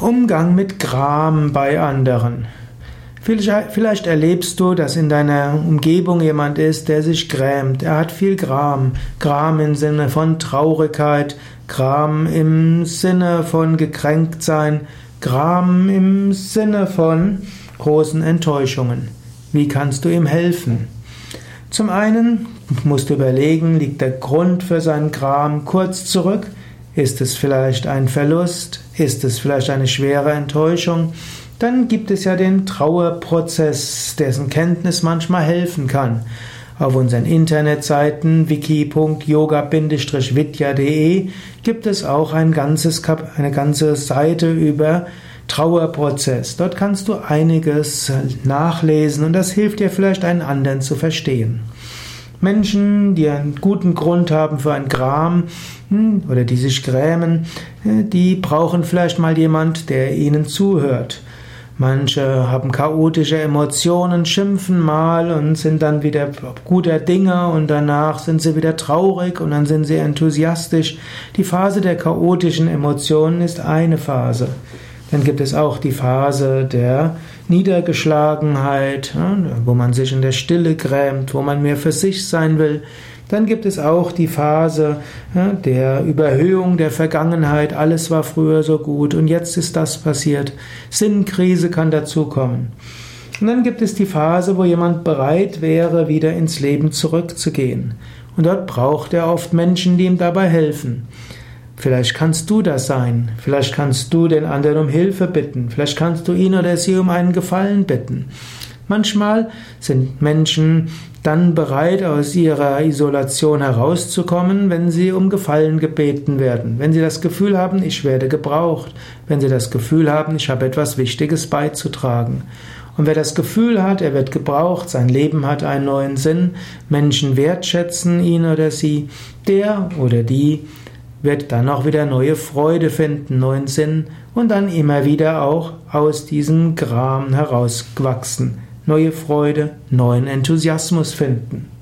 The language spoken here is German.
Umgang mit Gram bei anderen. Vielleicht erlebst du, dass in deiner Umgebung jemand ist, der sich grämt. Er hat viel Gram. Gram im Sinne von Traurigkeit, Gram im Sinne von gekränkt sein, Gram im Sinne von großen Enttäuschungen. Wie kannst du ihm helfen? Zum einen musst du überlegen, liegt der Grund für seinen Gram kurz zurück? Ist es vielleicht ein Verlust? Ist es vielleicht eine schwere Enttäuschung? Dann gibt es ja den Trauerprozess, dessen Kenntnis manchmal helfen kann. Auf unseren Internetseiten wiki.yoga-vidya.de gibt es auch ein ganzes eine ganze Seite über Trauerprozess. Dort kannst du einiges nachlesen und das hilft dir vielleicht einen anderen zu verstehen. Menschen, die einen guten Grund haben für ein Gram hm, oder die sich grämen, äh, die brauchen vielleicht mal jemand, der ihnen zuhört. Manche haben chaotische Emotionen, schimpfen mal und sind dann wieder guter Dinge und danach sind sie wieder traurig und dann sind sie enthusiastisch. Die Phase der chaotischen Emotionen ist eine Phase. Dann gibt es auch die Phase der Niedergeschlagenheit, wo man sich in der Stille grämt, wo man mehr für sich sein will. Dann gibt es auch die Phase der Überhöhung der Vergangenheit. Alles war früher so gut und jetzt ist das passiert. Sinnkrise kann dazukommen. Und dann gibt es die Phase, wo jemand bereit wäre, wieder ins Leben zurückzugehen. Und dort braucht er oft Menschen, die ihm dabei helfen. Vielleicht kannst du das sein. Vielleicht kannst du den anderen um Hilfe bitten. Vielleicht kannst du ihn oder sie um einen Gefallen bitten. Manchmal sind Menschen dann bereit, aus ihrer Isolation herauszukommen, wenn sie um Gefallen gebeten werden. Wenn sie das Gefühl haben, ich werde gebraucht. Wenn sie das Gefühl haben, ich habe etwas Wichtiges beizutragen. Und wer das Gefühl hat, er wird gebraucht, sein Leben hat einen neuen Sinn, Menschen wertschätzen ihn oder sie, der oder die wird dann auch wieder neue Freude finden, neuen Sinn und dann immer wieder auch aus diesem Gram herauswachsen, neue Freude, neuen Enthusiasmus finden.